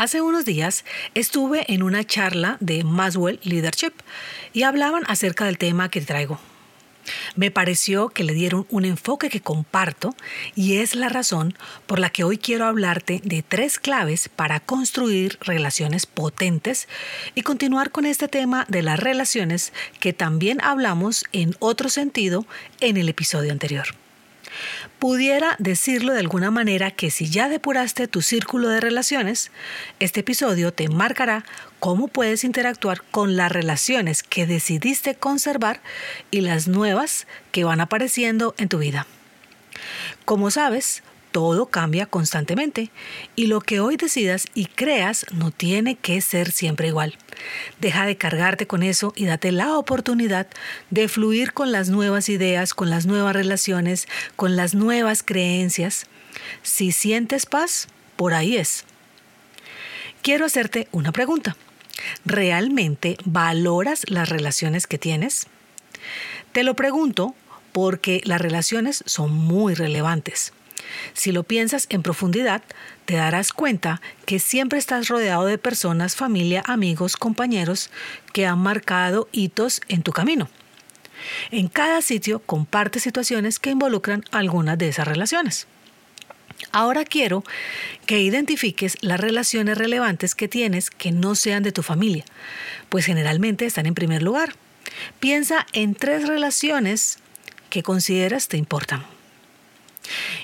Hace unos días estuve en una charla de Maswell Leadership y hablaban acerca del tema que traigo. Me pareció que le dieron un enfoque que comparto y es la razón por la que hoy quiero hablarte de tres claves para construir relaciones potentes y continuar con este tema de las relaciones que también hablamos en otro sentido en el episodio anterior. Pudiera decirlo de alguna manera que si ya depuraste tu círculo de relaciones, este episodio te marcará cómo puedes interactuar con las relaciones que decidiste conservar y las nuevas que van apareciendo en tu vida. Como sabes, todo cambia constantemente y lo que hoy decidas y creas no tiene que ser siempre igual. Deja de cargarte con eso y date la oportunidad de fluir con las nuevas ideas, con las nuevas relaciones, con las nuevas creencias. Si sientes paz, por ahí es. Quiero hacerte una pregunta. ¿Realmente valoras las relaciones que tienes? Te lo pregunto porque las relaciones son muy relevantes. Si lo piensas en profundidad, te darás cuenta que siempre estás rodeado de personas, familia, amigos, compañeros que han marcado hitos en tu camino. En cada sitio compartes situaciones que involucran algunas de esas relaciones. Ahora quiero que identifiques las relaciones relevantes que tienes que no sean de tu familia, pues generalmente están en primer lugar. Piensa en tres relaciones que consideras te importan.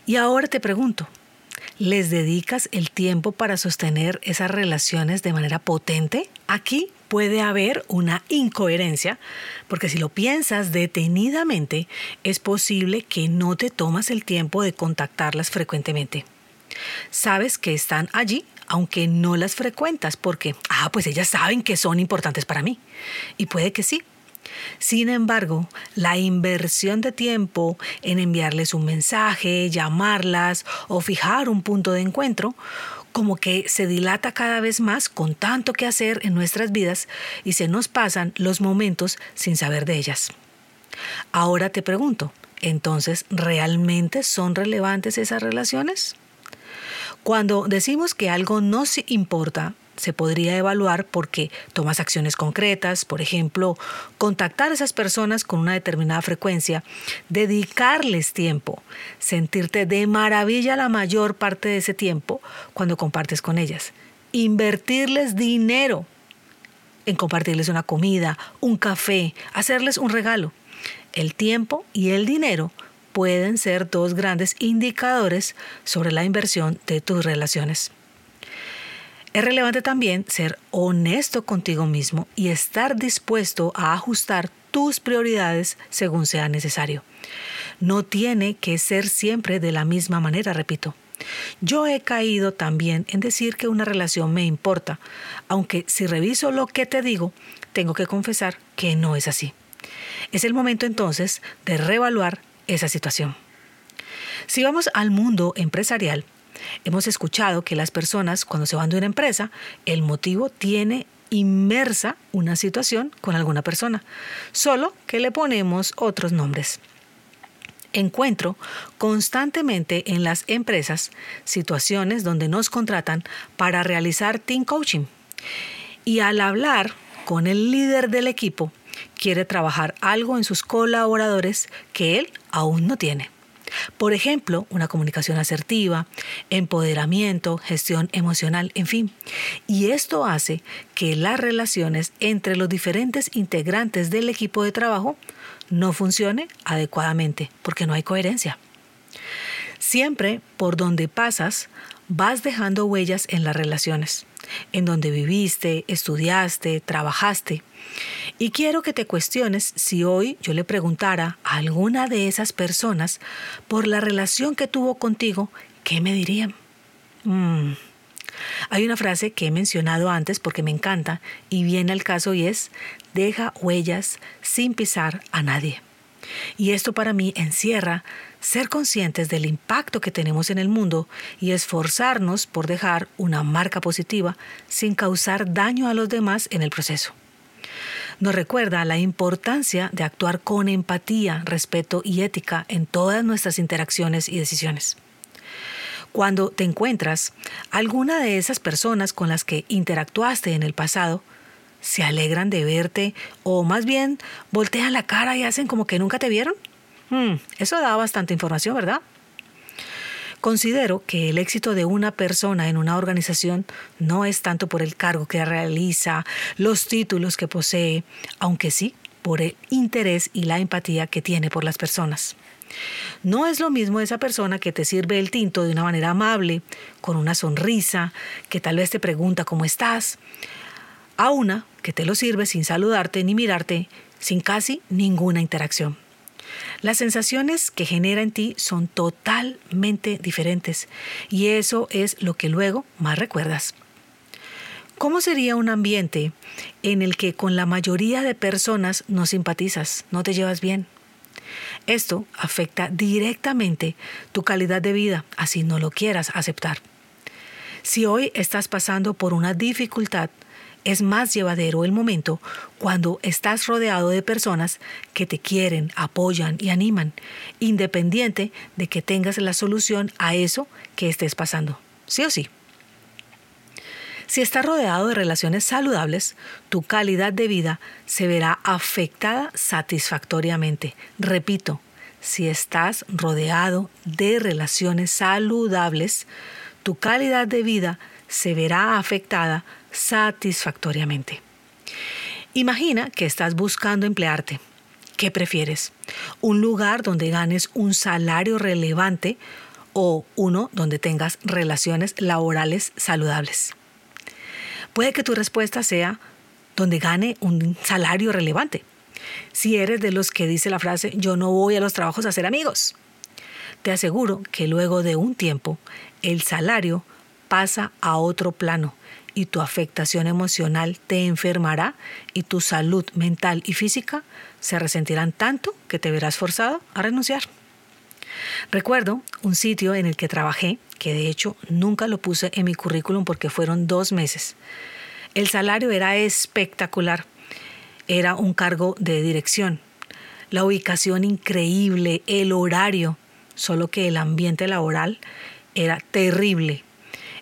Y ahora te pregunto, ¿les dedicas el tiempo para sostener esas relaciones de manera potente? Aquí puede haber una incoherencia, porque si lo piensas detenidamente, es posible que no te tomas el tiempo de contactarlas frecuentemente. Sabes que están allí, aunque no las frecuentas, porque, ah, pues ellas saben que son importantes para mí. Y puede que sí, sin embargo, la inversión de tiempo en enviarles un mensaje, llamarlas o fijar un punto de encuentro, como que se dilata cada vez más con tanto que hacer en nuestras vidas y se nos pasan los momentos sin saber de ellas. Ahora te pregunto, entonces, ¿realmente son relevantes esas relaciones? Cuando decimos que algo no se importa, se podría evaluar porque tomas acciones concretas, por ejemplo, contactar a esas personas con una determinada frecuencia, dedicarles tiempo, sentirte de maravilla la mayor parte de ese tiempo cuando compartes con ellas, invertirles dinero en compartirles una comida, un café, hacerles un regalo. El tiempo y el dinero pueden ser dos grandes indicadores sobre la inversión de tus relaciones. Es relevante también ser honesto contigo mismo y estar dispuesto a ajustar tus prioridades según sea necesario. No tiene que ser siempre de la misma manera, repito. Yo he caído también en decir que una relación me importa, aunque si reviso lo que te digo, tengo que confesar que no es así. Es el momento entonces de reevaluar esa situación. Si vamos al mundo empresarial, Hemos escuchado que las personas cuando se van de una empresa, el motivo tiene inmersa una situación con alguna persona, solo que le ponemos otros nombres. Encuentro constantemente en las empresas situaciones donde nos contratan para realizar team coaching. Y al hablar con el líder del equipo, quiere trabajar algo en sus colaboradores que él aún no tiene. Por ejemplo, una comunicación asertiva, empoderamiento, gestión emocional, en fin. Y esto hace que las relaciones entre los diferentes integrantes del equipo de trabajo no funcione adecuadamente porque no hay coherencia. Siempre por donde pasas vas dejando huellas en las relaciones, en donde viviste, estudiaste, trabajaste. Y quiero que te cuestiones si hoy yo le preguntara a alguna de esas personas por la relación que tuvo contigo, ¿qué me dirían? Mm, Hay una frase que he mencionado antes porque me encanta y viene al caso y es, deja huellas sin pisar a nadie. Y esto para mí encierra ser conscientes del impacto que tenemos en el mundo y esforzarnos por dejar una marca positiva sin causar daño a los demás en el proceso. Nos recuerda la importancia de actuar con empatía, respeto y ética en todas nuestras interacciones y decisiones. Cuando te encuentras alguna de esas personas con las que interactuaste en el pasado, se alegran de verte o más bien voltean la cara y hacen como que nunca te vieron? Hmm, eso da bastante información, ¿verdad? Considero que el éxito de una persona en una organización no es tanto por el cargo que realiza, los títulos que posee, aunque sí por el interés y la empatía que tiene por las personas. No es lo mismo esa persona que te sirve el tinto de una manera amable, con una sonrisa, que tal vez te pregunta cómo estás, a una que te lo sirve sin saludarte ni mirarte, sin casi ninguna interacción. Las sensaciones que genera en ti son totalmente diferentes y eso es lo que luego más recuerdas. ¿Cómo sería un ambiente en el que con la mayoría de personas no simpatizas, no te llevas bien? Esto afecta directamente tu calidad de vida, así no lo quieras aceptar. Si hoy estás pasando por una dificultad, es más llevadero el momento cuando estás rodeado de personas que te quieren, apoyan y animan, independiente de que tengas la solución a eso que estés pasando. Sí o sí. Si estás rodeado de relaciones saludables, tu calidad de vida se verá afectada satisfactoriamente. Repito, si estás rodeado de relaciones saludables, tu calidad de vida se verá afectada satisfactoriamente. Imagina que estás buscando emplearte. ¿Qué prefieres? ¿Un lugar donde ganes un salario relevante o uno donde tengas relaciones laborales saludables? Puede que tu respuesta sea donde gane un salario relevante. Si eres de los que dice la frase yo no voy a los trabajos a hacer amigos. Te aseguro que luego de un tiempo el salario pasa a otro plano y tu afectación emocional te enfermará y tu salud mental y física se resentirán tanto que te verás forzado a renunciar. Recuerdo un sitio en el que trabajé, que de hecho nunca lo puse en mi currículum porque fueron dos meses. El salario era espectacular, era un cargo de dirección, la ubicación increíble, el horario, solo que el ambiente laboral era terrible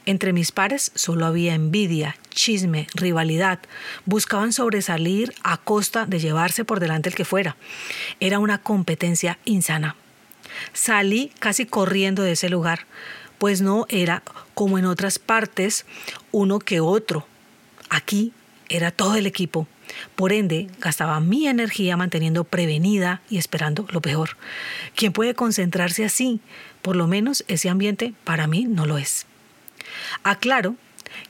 entre mis pares solo había envidia, chisme, rivalidad. Buscaban sobresalir a costa de llevarse por delante el que fuera. Era una competencia insana. Salí casi corriendo de ese lugar, pues no era como en otras partes uno que otro. Aquí era todo el equipo. Por ende, gastaba mi energía manteniendo prevenida y esperando lo peor. ¿Quién puede concentrarse así? Por lo menos ese ambiente para mí no lo es. Aclaro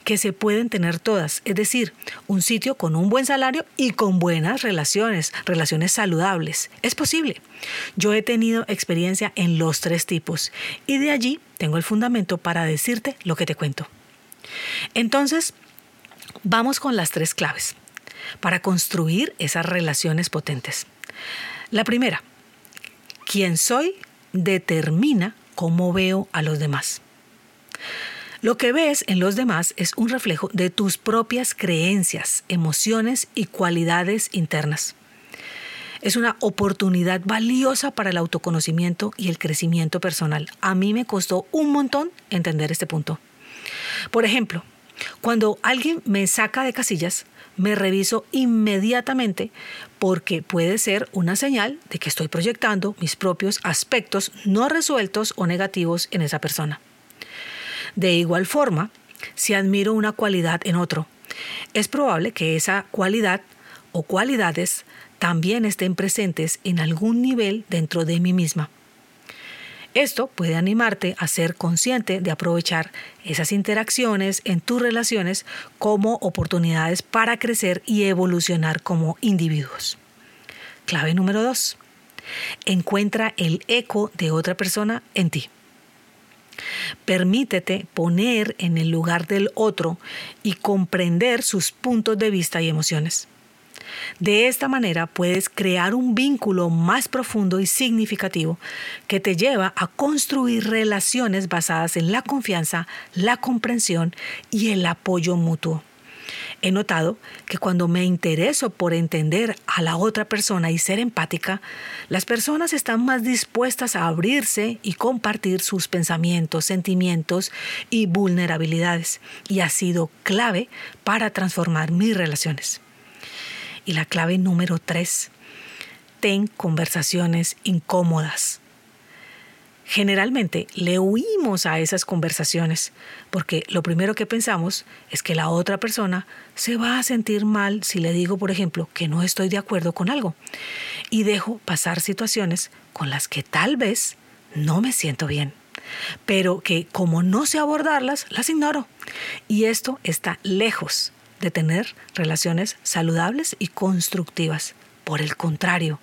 que se pueden tener todas, es decir, un sitio con un buen salario y con buenas relaciones, relaciones saludables. Es posible. Yo he tenido experiencia en los tres tipos y de allí tengo el fundamento para decirte lo que te cuento. Entonces, vamos con las tres claves para construir esas relaciones potentes. La primera, quien soy determina cómo veo a los demás. Lo que ves en los demás es un reflejo de tus propias creencias, emociones y cualidades internas. Es una oportunidad valiosa para el autoconocimiento y el crecimiento personal. A mí me costó un montón entender este punto. Por ejemplo, cuando alguien me saca de casillas, me reviso inmediatamente porque puede ser una señal de que estoy proyectando mis propios aspectos no resueltos o negativos en esa persona. De igual forma, si admiro una cualidad en otro, es probable que esa cualidad o cualidades también estén presentes en algún nivel dentro de mí misma. Esto puede animarte a ser consciente de aprovechar esas interacciones en tus relaciones como oportunidades para crecer y evolucionar como individuos. Clave número 2. Encuentra el eco de otra persona en ti. Permítete poner en el lugar del otro y comprender sus puntos de vista y emociones. De esta manera puedes crear un vínculo más profundo y significativo que te lleva a construir relaciones basadas en la confianza, la comprensión y el apoyo mutuo. He notado que cuando me intereso por entender a la otra persona y ser empática, las personas están más dispuestas a abrirse y compartir sus pensamientos, sentimientos y vulnerabilidades. Y ha sido clave para transformar mis relaciones. Y la clave número tres, ten conversaciones incómodas. Generalmente le huimos a esas conversaciones porque lo primero que pensamos es que la otra persona se va a sentir mal si le digo, por ejemplo, que no estoy de acuerdo con algo y dejo pasar situaciones con las que tal vez no me siento bien, pero que como no sé abordarlas, las ignoro. Y esto está lejos de tener relaciones saludables y constructivas. Por el contrario,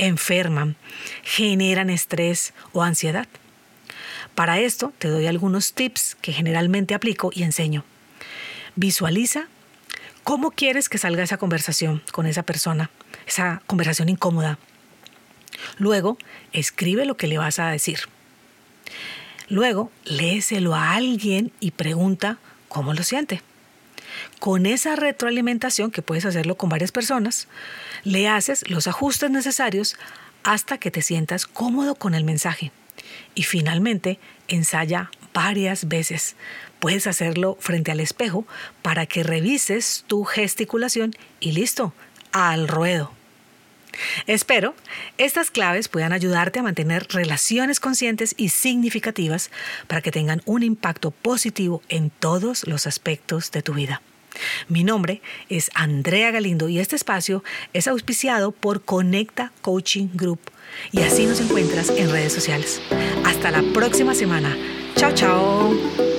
enferman, generan estrés o ansiedad. Para esto te doy algunos tips que generalmente aplico y enseño. Visualiza cómo quieres que salga esa conversación con esa persona, esa conversación incómoda. Luego, escribe lo que le vas a decir. Luego, léeselo a alguien y pregunta cómo lo siente. Con esa retroalimentación, que puedes hacerlo con varias personas, le haces los ajustes necesarios hasta que te sientas cómodo con el mensaje. Y finalmente, ensaya varias veces. Puedes hacerlo frente al espejo para que revises tu gesticulación y listo, al ruedo. Espero estas claves puedan ayudarte a mantener relaciones conscientes y significativas para que tengan un impacto positivo en todos los aspectos de tu vida. Mi nombre es Andrea Galindo y este espacio es auspiciado por Conecta Coaching Group y así nos encuentras en redes sociales. Hasta la próxima semana. Chao, chao.